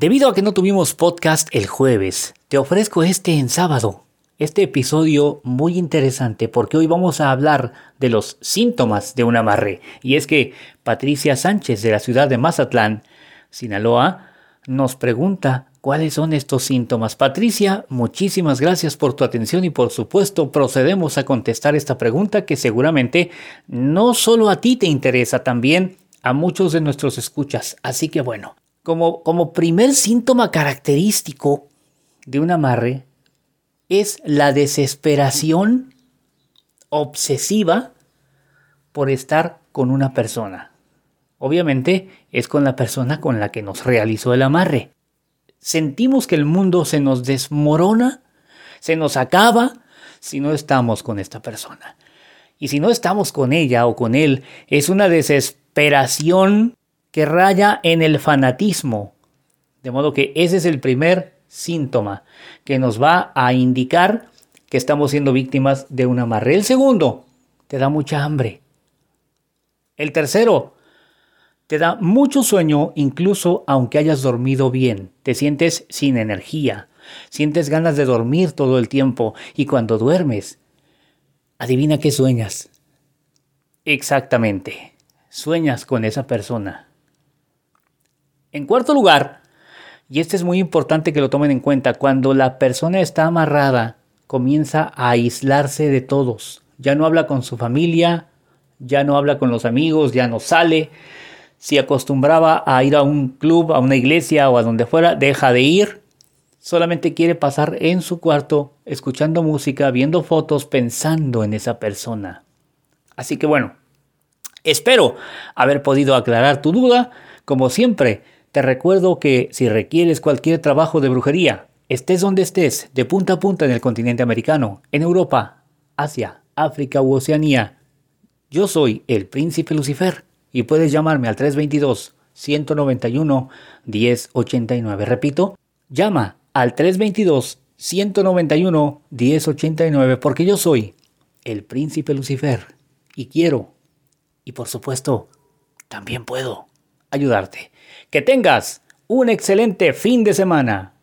Debido a que no tuvimos podcast el jueves, te ofrezco este en sábado, este episodio muy interesante porque hoy vamos a hablar de los síntomas de un amarre. Y es que Patricia Sánchez de la ciudad de Mazatlán, Sinaloa, nos pregunta cuáles son estos síntomas. Patricia, muchísimas gracias por tu atención y por supuesto procedemos a contestar esta pregunta que seguramente no solo a ti te interesa, también a muchos de nuestros escuchas. Así que bueno, como, primer síntoma característico de un amarre es la desesperación obsesiva por estar con una persona. Obviamente es con la persona con la que nos realizó el amarre. Sentimos que el mundo se nos desmorona, se nos acaba si no estamos con esta persona. Y si no estamos con ella o con él, es una desesperación que raya en el fanatismo. De modo que ese es el primer síntoma que nos va a indicar que estamos siendo víctimas de un amarre. El segundo, te da mucha hambre. El tercero, te da mucho sueño incluso aunque hayas dormido bien. Te sientes sin energía, sientes ganas de dormir todo el tiempo y cuando duermes, adivina qué sueñas. Exactamente, sueñas con esa persona. En cuarto lugar, y este es muy importante que lo tomen en cuenta, cuando la persona está amarrada, comienza a aislarse de todos. Ya no habla con su familia, ya no habla con los amigos, ya no sale. Si acostumbraba a ir a un club, a una iglesia o a donde fuera, deja de ir. Solamente quiere pasar en su cuarto, escuchando música, viendo fotos, pensando en esa persona. Así que bueno, espero haber podido aclarar tu duda. Como siempre, te recuerdo que si requieres cualquier trabajo de brujería, estés donde estés, de punta a punta en el continente americano, en Europa, Asia, África u Oceanía, yo soy el príncipe Lucifer y puedes llamarme al 322 191 1089. Repito, llama al 322 191 1089 porque yo soy el príncipe Lucifer y quiero y por supuesto también puedo ayudarte. Que tengas un excelente fin de semana.